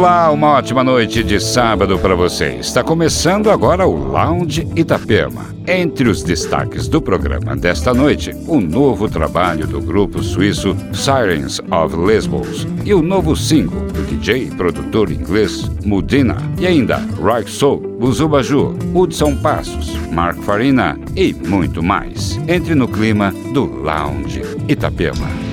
Olá, uma ótima noite de sábado para você. Está começando agora o Lounge Itapema. Entre os destaques do programa desta noite, o novo trabalho do grupo suíço Sirens of Lesbos e o novo single do DJ e produtor inglês Mudina. E ainda Rock Soul, Buzubaju, Hudson Passos, Mark Farina e muito mais. Entre no clima do Lounge Itapema.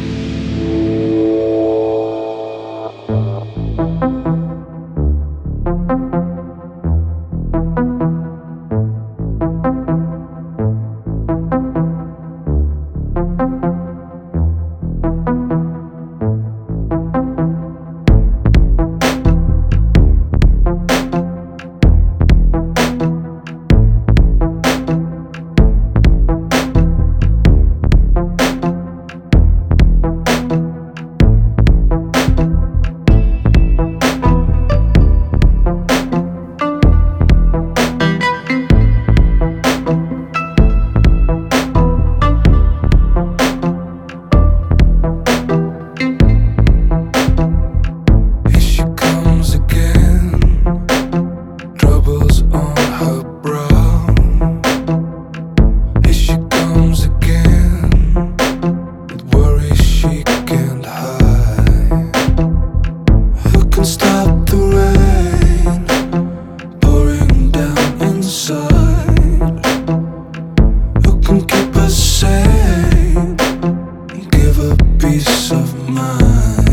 peace of mind.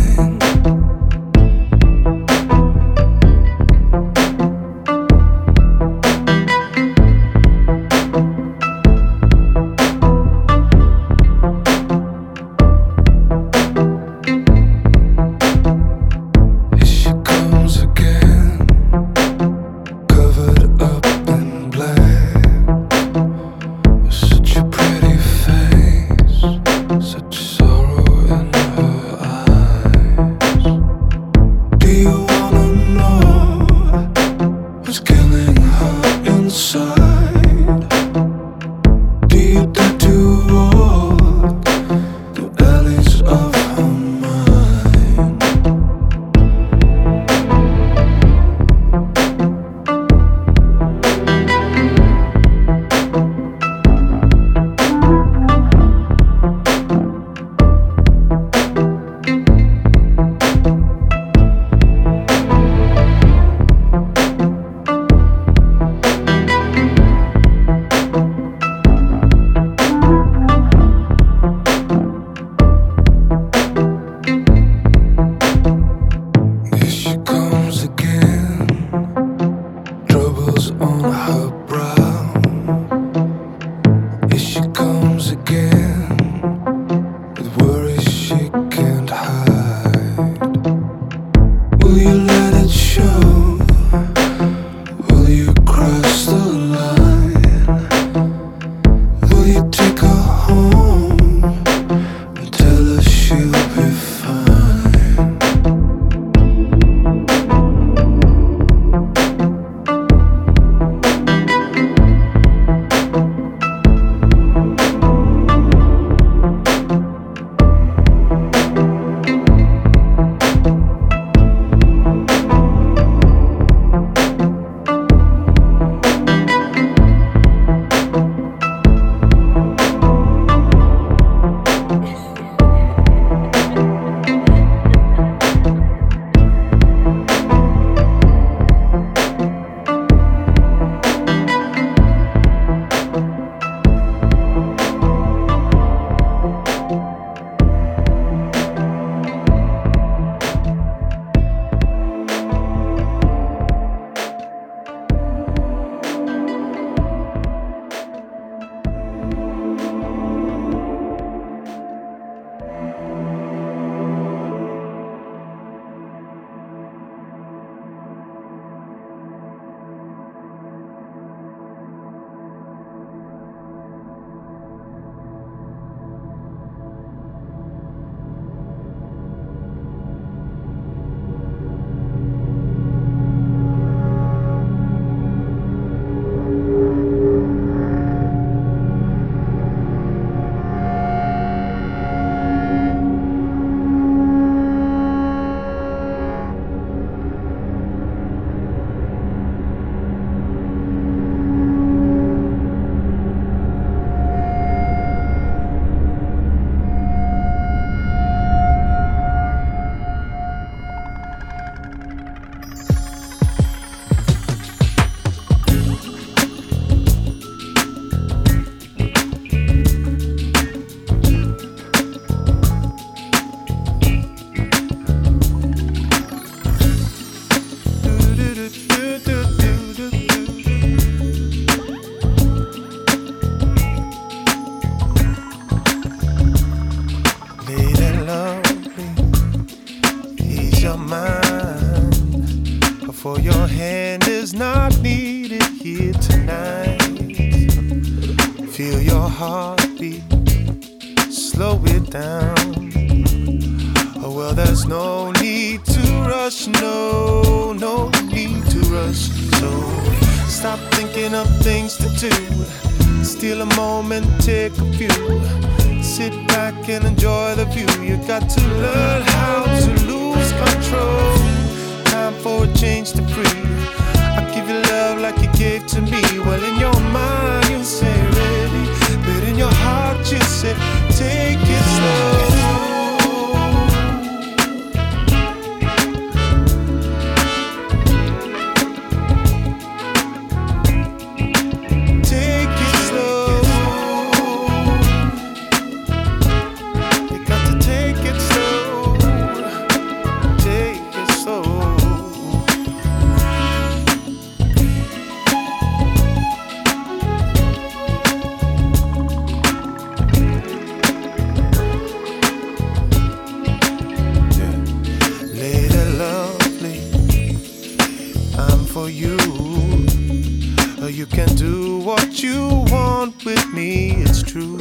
with me, it's true.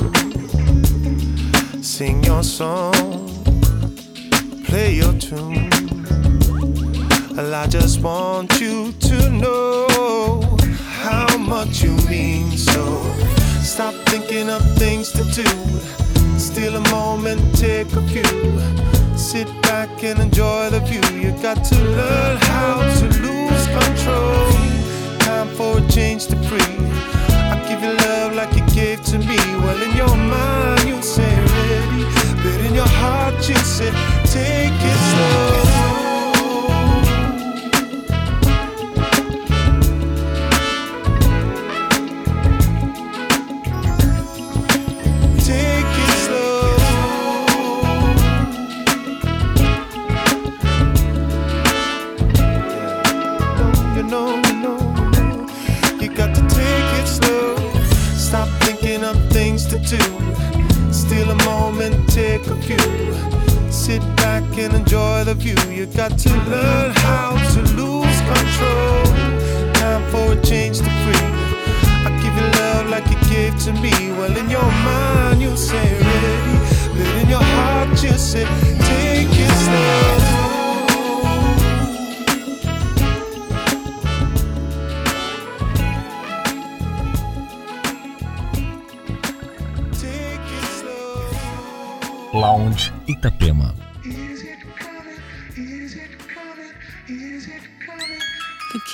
Sing your song, play your tune. Well, I just want you to know how much you mean. So stop thinking of things to do. Steal a moment, take a few. Sit back and enjoy the view. You got to learn how to lose control. Time for a change to breathe give you love like you gave to me. Well, in your mind, you say ready, but in your heart, you say take it slow.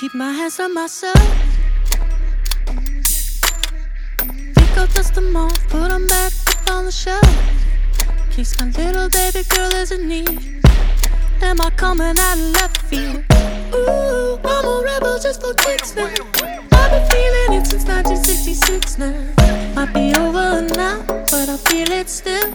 Keep my hands on myself. Think I'll dust them off, put them back up on the shelf. Kiss my little baby girl as a need. Am I coming out of left field? Ooh, I'm a rebel just for kicks now. I've been feeling it since 1966 now. Might be over now, but I feel it still.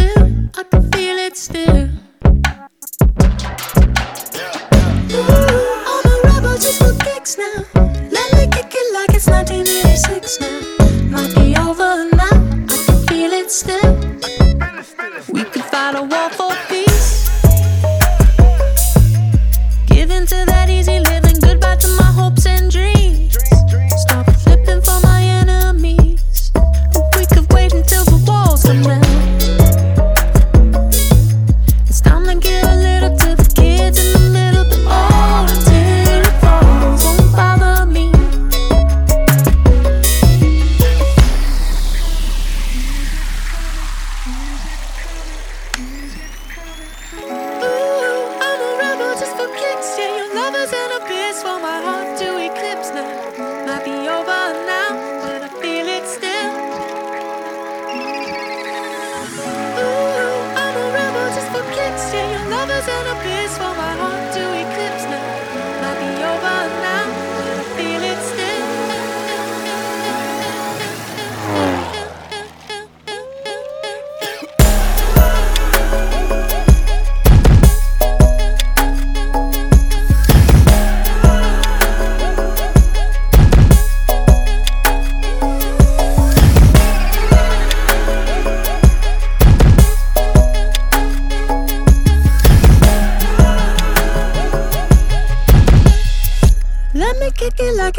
stood still. Ooh, I'm a rebel just for kicks now. Let me kick it like it's 1986 now. Might be over now. I can feel it still. We could fight a war for peace. Give in to that easy living. Goodbye to my hopes and dreams. See Yeah, your love is an abyss for my heart to ignite.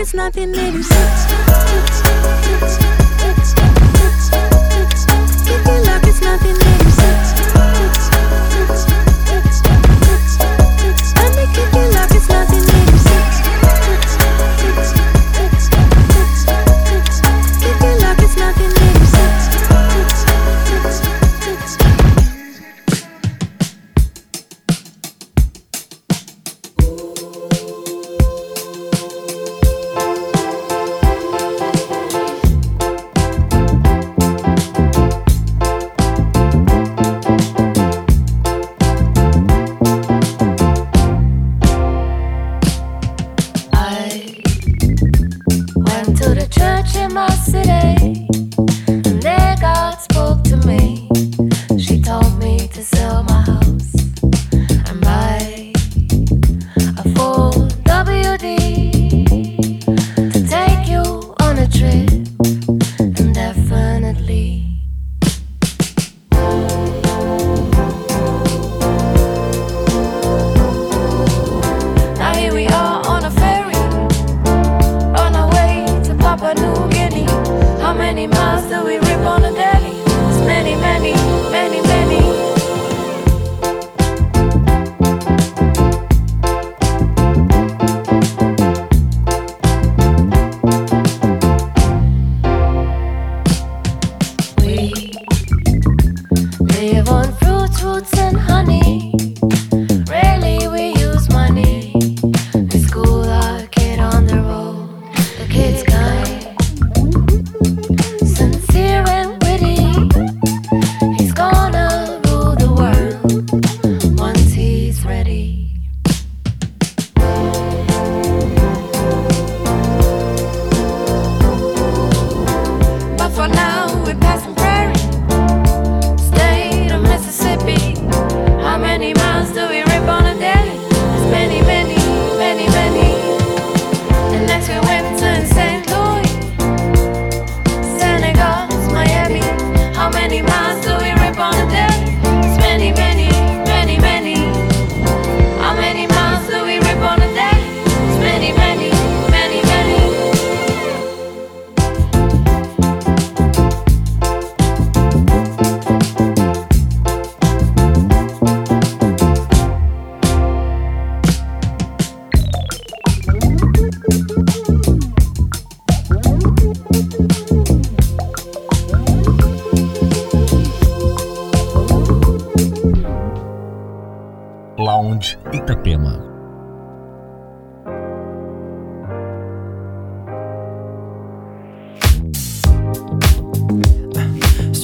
it's nothing, it is.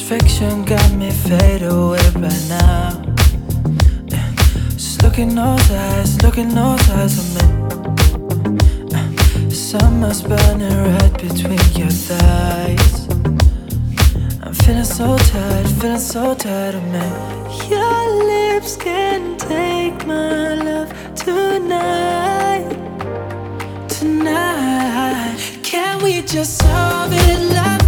Fiction got me fade away right now. Just look in those eyes, look in those eyes of me. summer's burning right between your thighs. I'm feeling so tired, feeling so tired of me. Your lips can take my love tonight. Tonight, can we just solve it love?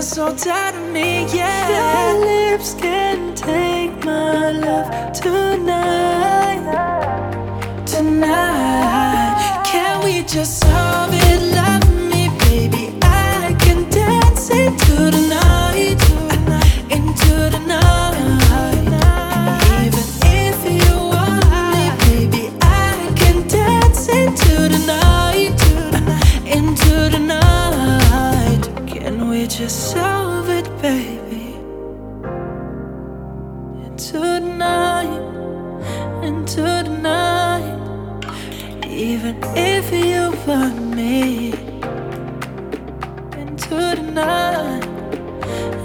You're so tired of me, yeah. Your lips can take my love tonight. Tonight, can we just? even if you were me. Into the night,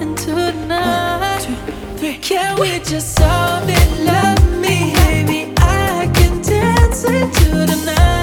into the night. One, two, three. Can we just solve it? Love me, baby. I can dance into the night.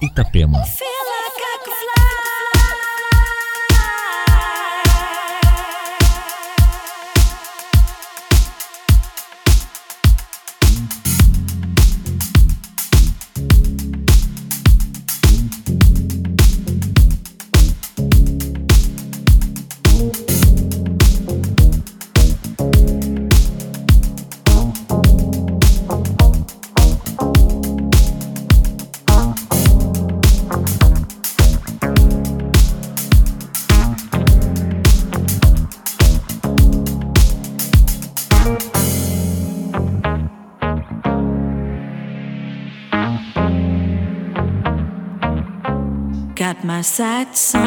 Itapema. Got my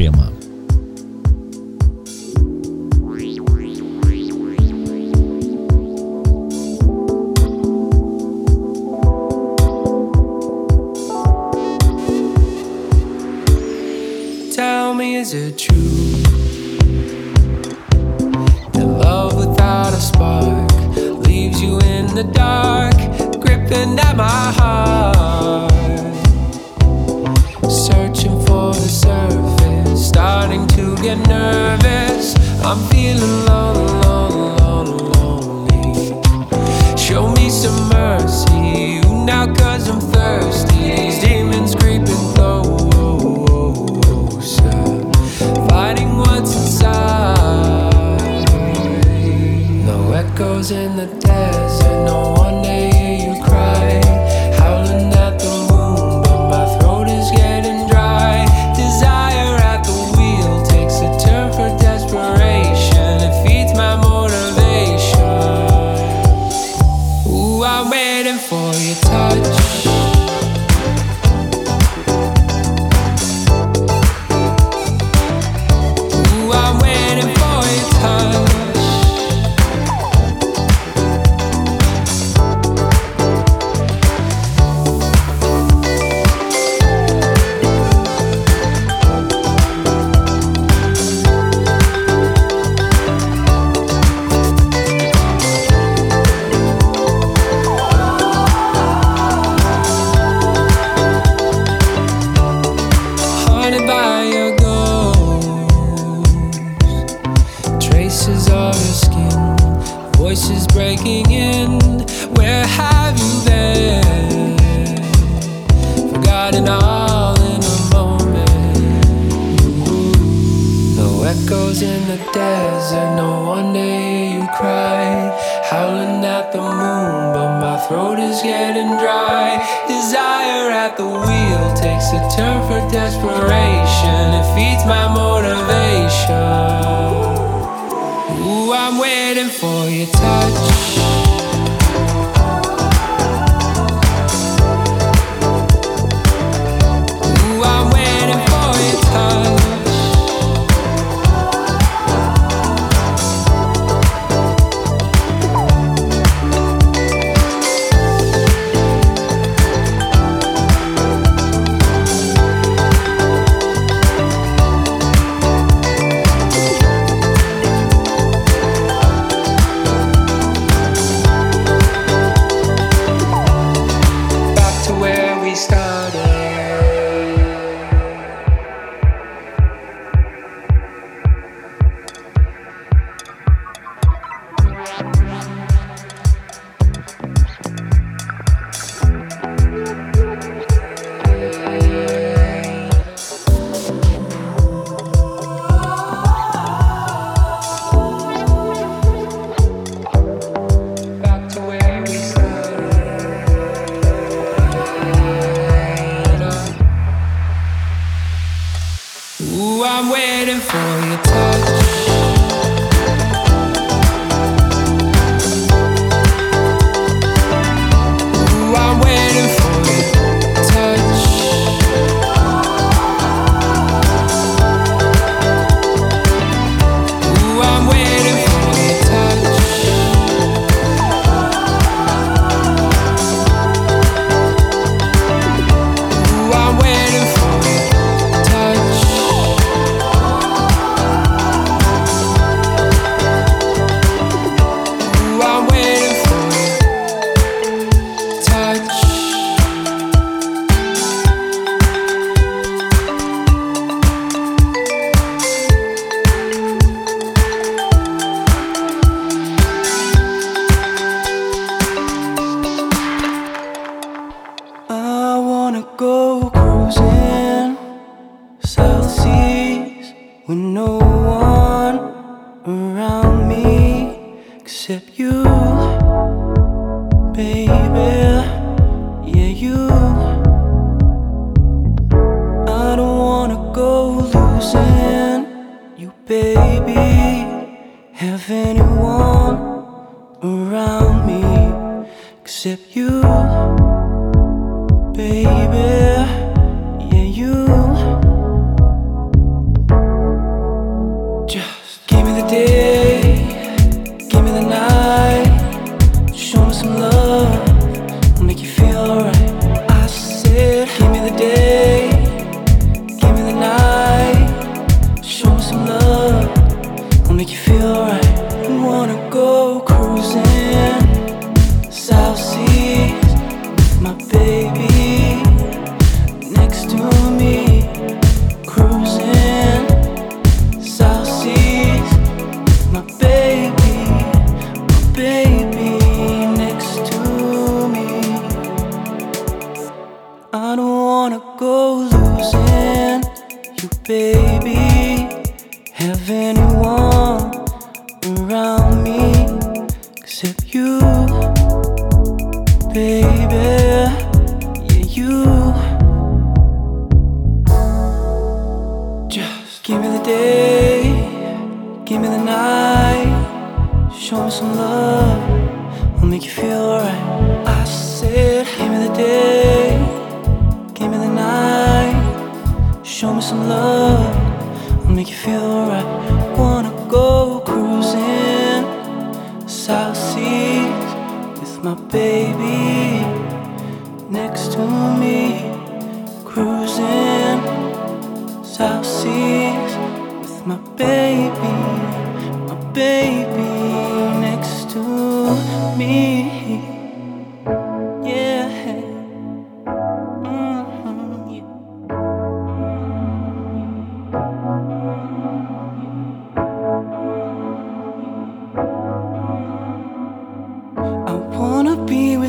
Ефрема.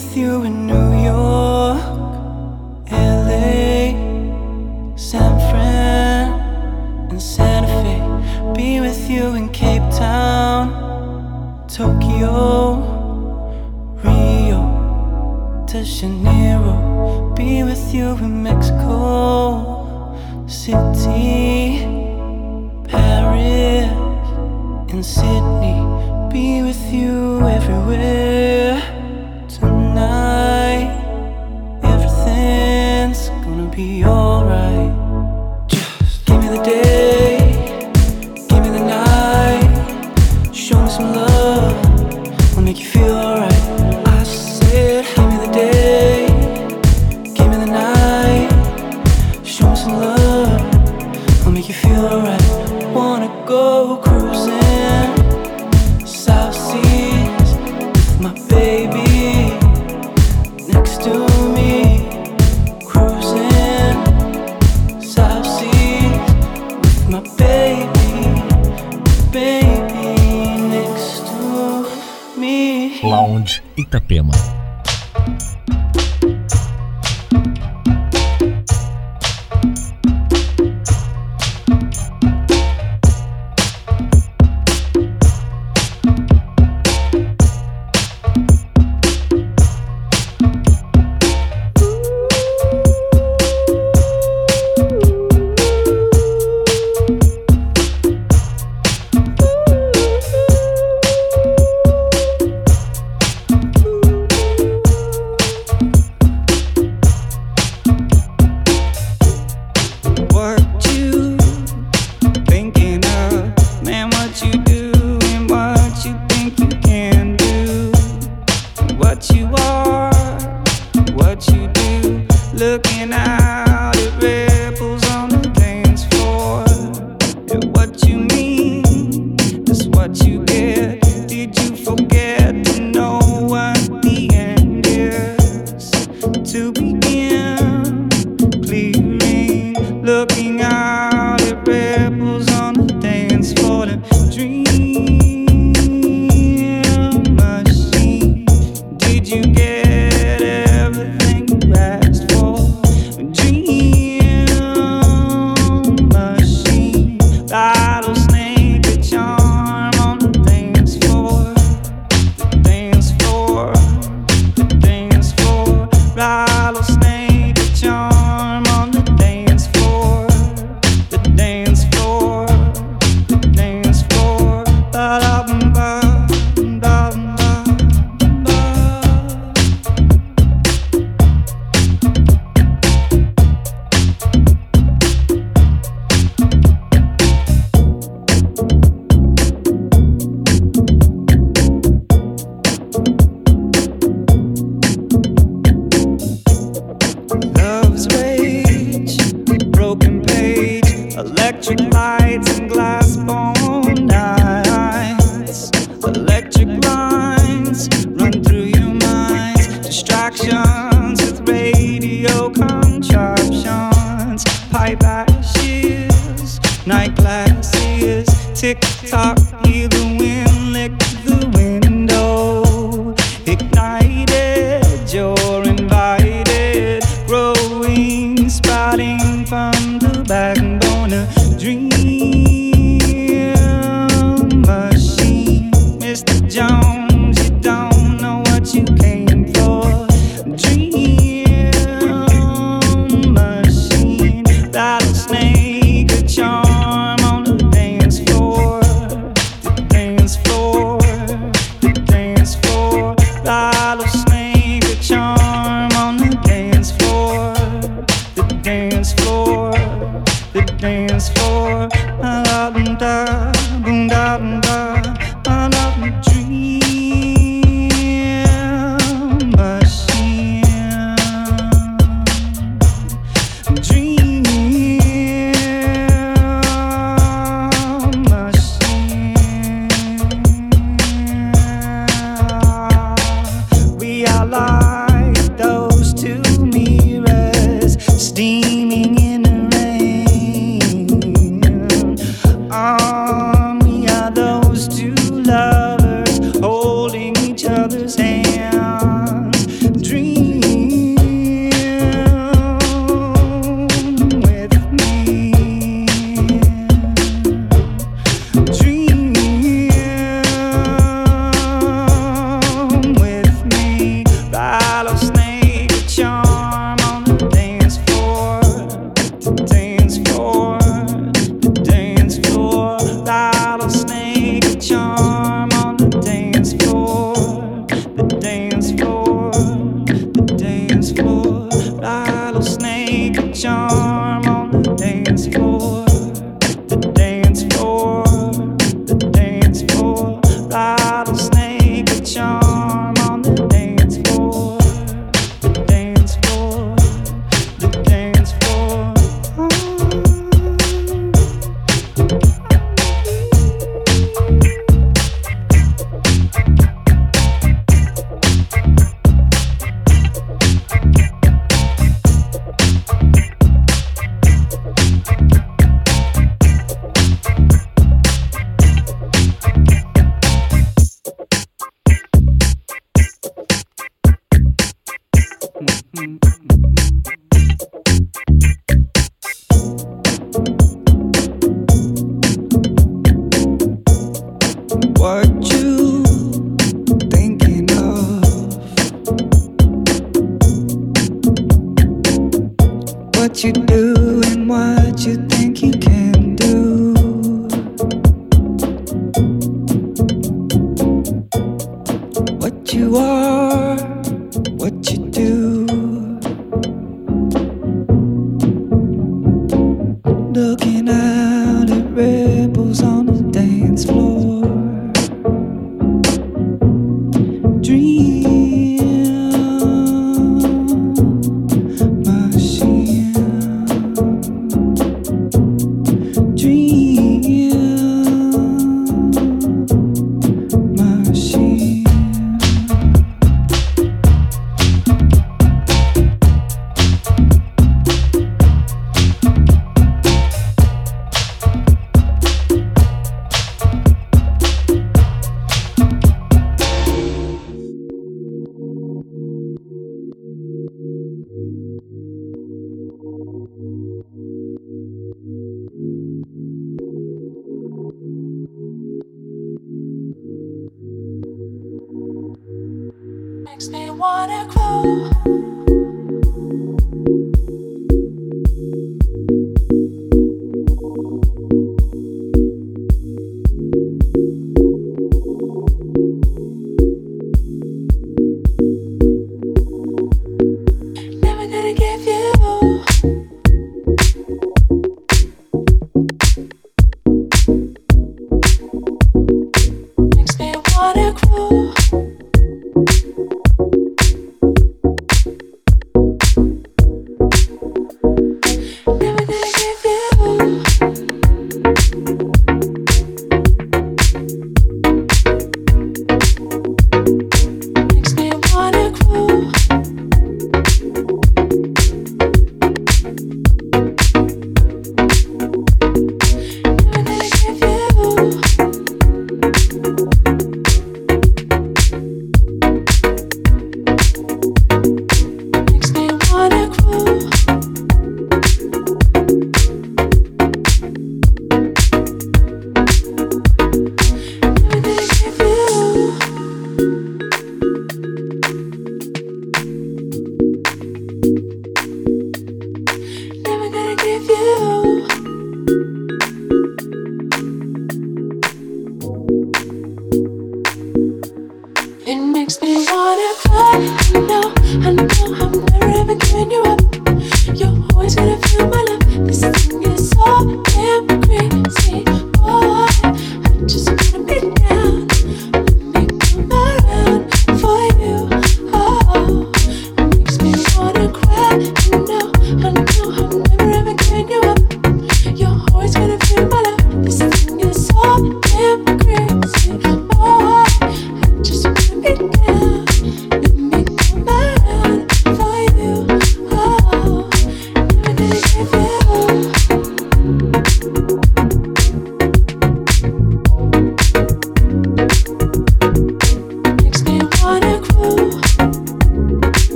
with you in New York, LA, San Fran, and Santa Fe. Be with you in Cape Town, Tokyo, Rio de Janeiro. Be with you in tick tock.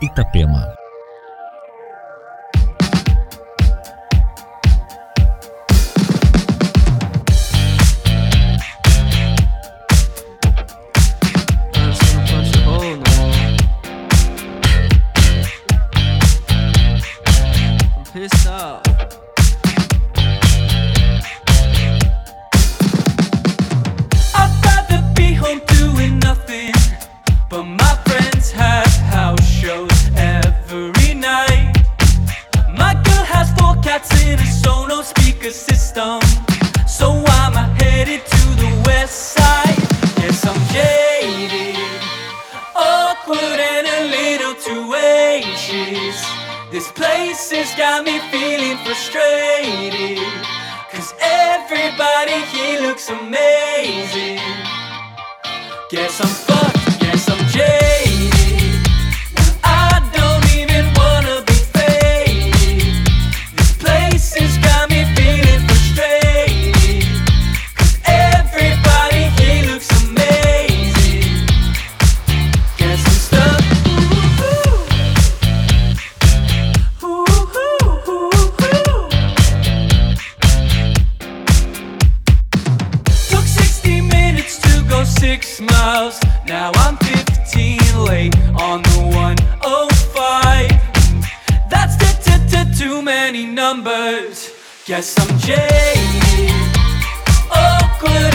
Itapema. shade. Oh,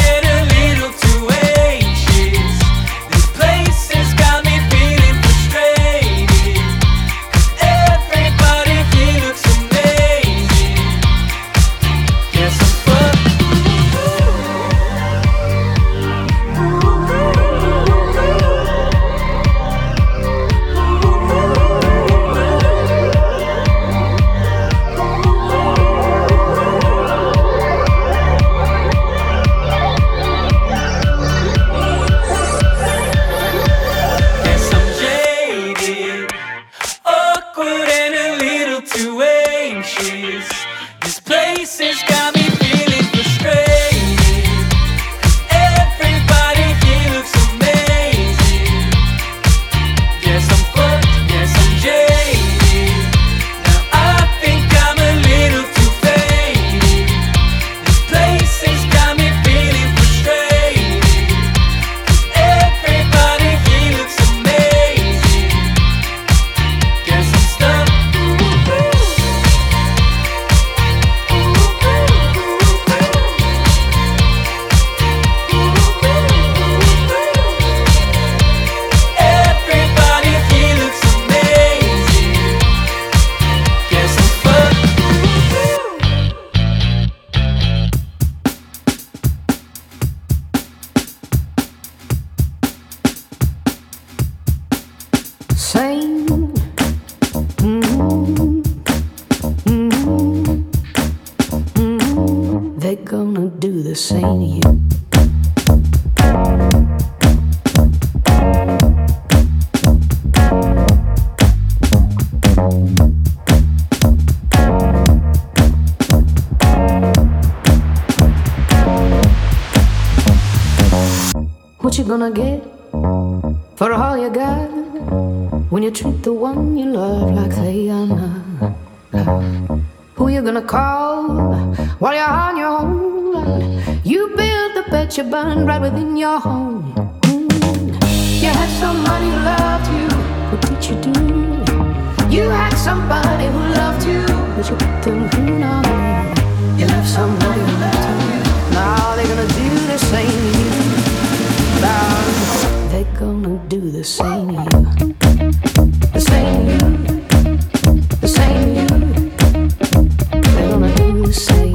gonna get for all you got when you treat the one you love like they are not? Who you gonna call while you're on your own? You build the bed you burn right within your home. Mm. You had somebody who loved you, what did you do? You had somebody who loved you, but you put them through now. You left somebody who loved you. Now they're gonna do the same they're gonna do the same you. The same you. The same you. They're gonna do the same.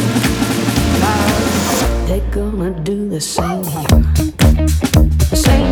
they're gonna do the same here. The same